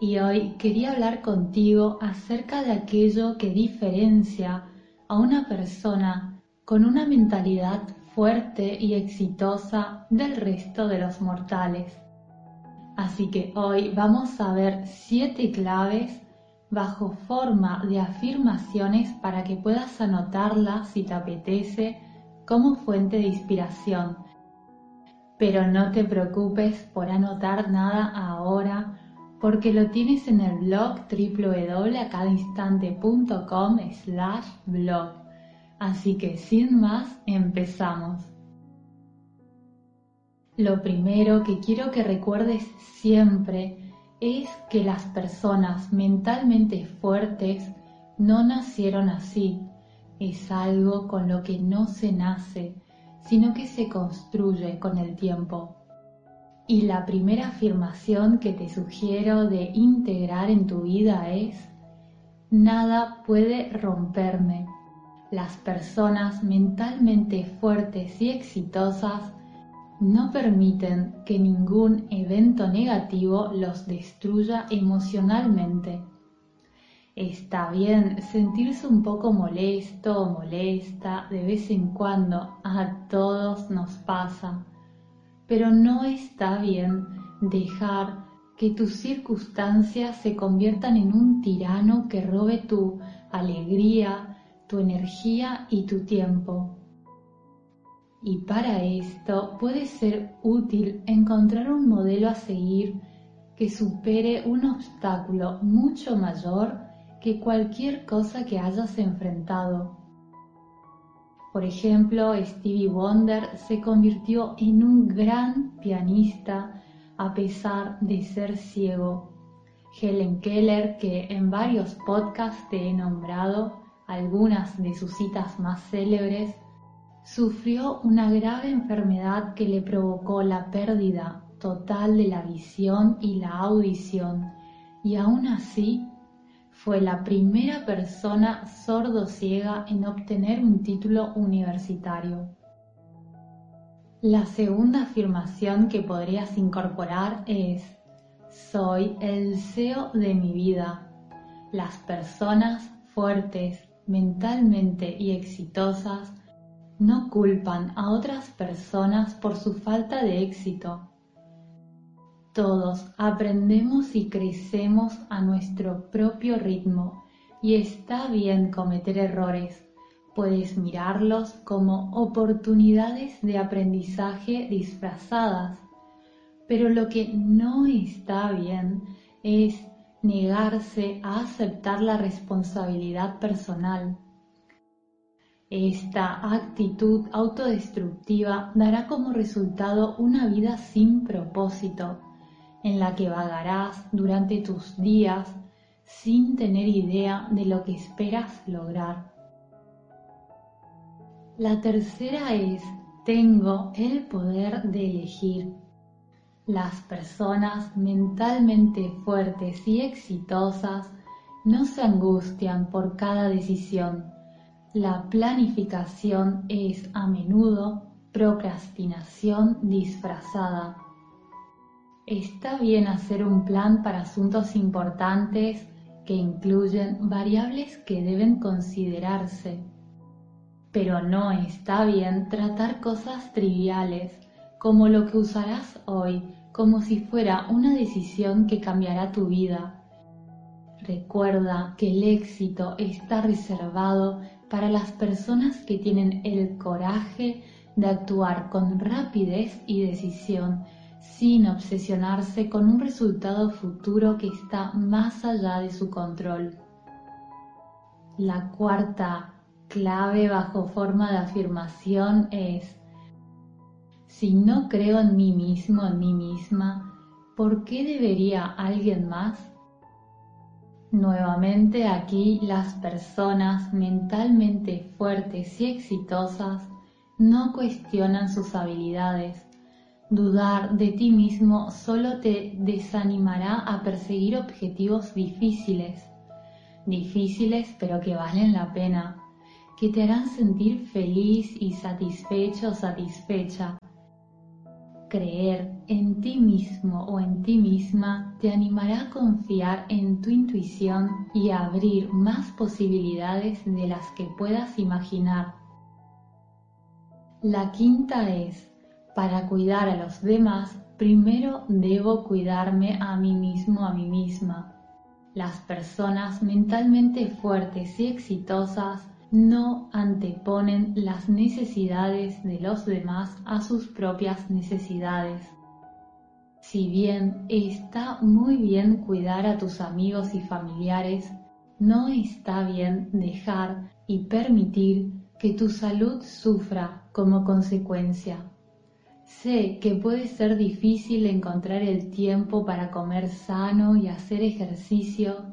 y hoy quería hablar contigo acerca de aquello que diferencia a una persona con una mentalidad fuerte y exitosa del resto de los mortales. Así que hoy vamos a ver siete claves bajo forma de afirmaciones para que puedas anotarlas si te apetece como fuente de inspiración. Pero no te preocupes por anotar nada ahora porque lo tienes en el blog www.acadainstante.com slash blog. Así que sin más, empezamos. Lo primero que quiero que recuerdes siempre es que las personas mentalmente fuertes no nacieron así. Es algo con lo que no se nace, sino que se construye con el tiempo. Y la primera afirmación que te sugiero de integrar en tu vida es, nada puede romperme. Las personas mentalmente fuertes y exitosas no permiten que ningún evento negativo los destruya emocionalmente. Está bien sentirse un poco molesto o molesta de vez en cuando, a todos nos pasa pero no está bien dejar que tus circunstancias se conviertan en un tirano que robe tu alegría, tu energía y tu tiempo. Y para esto puede ser útil encontrar un modelo a seguir que supere un obstáculo mucho mayor que cualquier cosa que hayas enfrentado. Por ejemplo, Stevie Wonder se convirtió en un gran pianista a pesar de ser ciego. Helen Keller, que en varios podcasts te he nombrado, algunas de sus citas más célebres, sufrió una grave enfermedad que le provocó la pérdida total de la visión y la audición, y aún así fue la primera persona sordo-ciega en obtener un título universitario. La segunda afirmación que podrías incorporar es, soy el CEO de mi vida. Las personas fuertes, mentalmente y exitosas no culpan a otras personas por su falta de éxito todos aprendemos y crecemos a nuestro propio ritmo y está bien cometer errores. Puedes mirarlos como oportunidades de aprendizaje disfrazadas. Pero lo que no está bien es negarse a aceptar la responsabilidad personal. Esta actitud autodestructiva dará como resultado una vida sin propósito en la que vagarás durante tus días sin tener idea de lo que esperas lograr. La tercera es, tengo el poder de elegir. Las personas mentalmente fuertes y exitosas no se angustian por cada decisión. La planificación es a menudo procrastinación disfrazada. Está bien hacer un plan para asuntos importantes que incluyen variables que deben considerarse, pero no está bien tratar cosas triviales como lo que usarás hoy como si fuera una decisión que cambiará tu vida. Recuerda que el éxito está reservado para las personas que tienen el coraje de actuar con rapidez y decisión sin obsesionarse con un resultado futuro que está más allá de su control. La cuarta clave bajo forma de afirmación es, si no creo en mí mismo, en mí misma, ¿por qué debería alguien más? Nuevamente aquí las personas mentalmente fuertes y exitosas no cuestionan sus habilidades. Dudar de ti mismo solo te desanimará a perseguir objetivos difíciles, difíciles pero que valen la pena, que te harán sentir feliz y satisfecho o satisfecha Creer en ti mismo o en ti misma te animará a confiar en tu intuición y a abrir más posibilidades de las que puedas imaginar. La quinta es, para cuidar a los demás, primero debo cuidarme a mí mismo, a mí misma. Las personas mentalmente fuertes y exitosas no anteponen las necesidades de los demás a sus propias necesidades. Si bien está muy bien cuidar a tus amigos y familiares, no está bien dejar y permitir que tu salud sufra como consecuencia. Sé que puede ser difícil encontrar el tiempo para comer sano y hacer ejercicio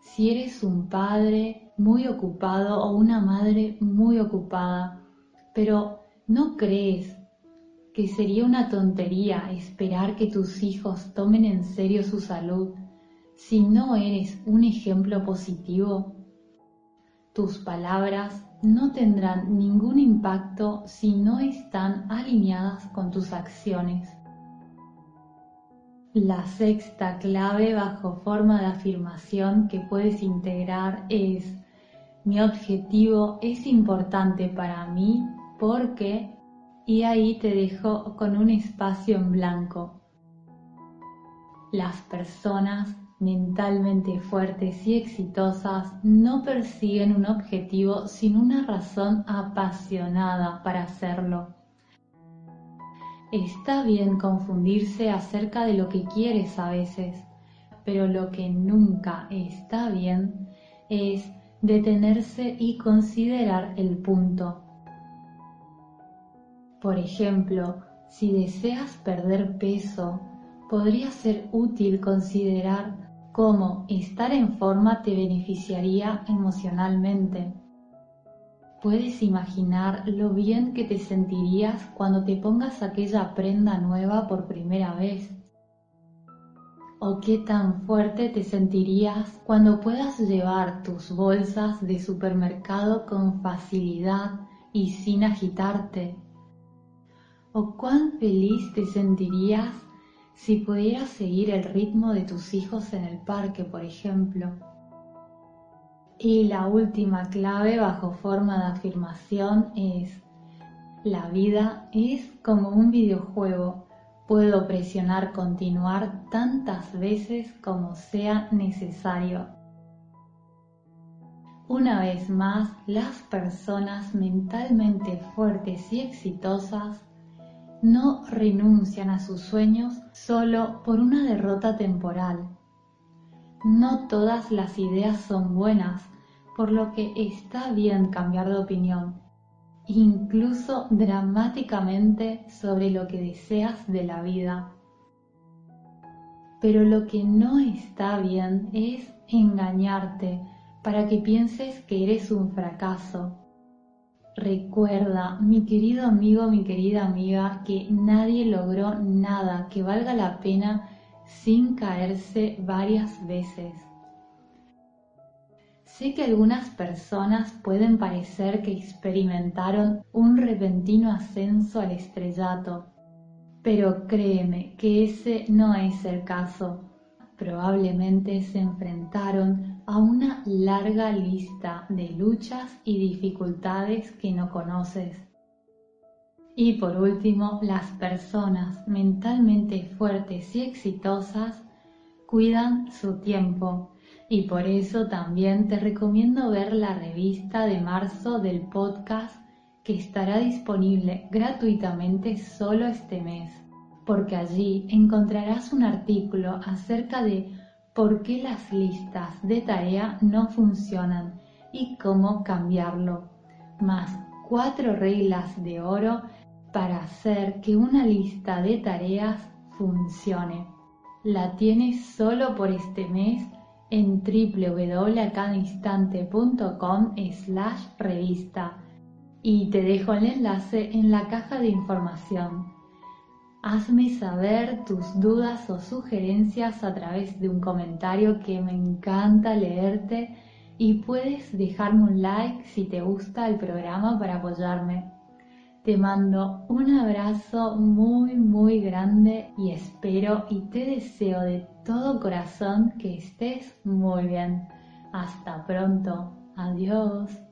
si eres un padre muy ocupado o una madre muy ocupada, pero ¿no crees que sería una tontería esperar que tus hijos tomen en serio su salud si no eres un ejemplo positivo? Tus palabras no tendrán ningún impacto si no están alineadas con tus acciones. La sexta clave bajo forma de afirmación que puedes integrar es mi objetivo es importante para mí porque y ahí te dejo con un espacio en blanco. Las personas mentalmente fuertes y exitosas no persiguen un objetivo sin una razón apasionada para hacerlo. Está bien confundirse acerca de lo que quieres a veces, pero lo que nunca está bien es detenerse y considerar el punto. Por ejemplo, si deseas perder peso, podría ser útil considerar cómo estar en forma te beneficiaría emocionalmente. Puedes imaginar lo bien que te sentirías cuando te pongas aquella prenda nueva por primera vez o qué tan fuerte te sentirías cuando puedas llevar tus bolsas de supermercado con facilidad y sin agitarte. O cuán feliz te sentirías si pudieras seguir el ritmo de tus hijos en el parque, por ejemplo. Y la última clave bajo forma de afirmación es, la vida es como un videojuego Puedo presionar continuar tantas veces como sea necesario. Una vez más, las personas mentalmente fuertes y exitosas no renuncian a sus sueños solo por una derrota temporal. No todas las ideas son buenas, por lo que está bien cambiar de opinión incluso dramáticamente sobre lo que deseas de la vida. Pero lo que no está bien es engañarte para que pienses que eres un fracaso. Recuerda, mi querido amigo, mi querida amiga, que nadie logró nada que valga la pena sin caerse varias veces. Sé que algunas personas pueden parecer que experimentaron un repentino ascenso al estrellato, pero créeme que ese no es el caso. Probablemente se enfrentaron a una larga lista de luchas y dificultades que no conoces. Y por último, las personas mentalmente fuertes y exitosas cuidan su tiempo y por eso también te recomiendo ver la revista de marzo del podcast que estará disponible gratuitamente solo este mes, porque allí encontrarás un artículo acerca de por qué las listas de tarea no funcionan y cómo cambiarlo, más cuatro reglas de oro para hacer que una lista de tareas funcione. La tienes solo por este mes en www.acadainstante.com slash revista y te dejo el enlace en la caja de información. Hazme saber tus dudas o sugerencias a través de un comentario que me encanta leerte y puedes dejarme un like si te gusta el programa para apoyarme. Te mando un abrazo muy muy grande y espero y te deseo de todo corazón que estés muy bien. Hasta pronto. Adiós.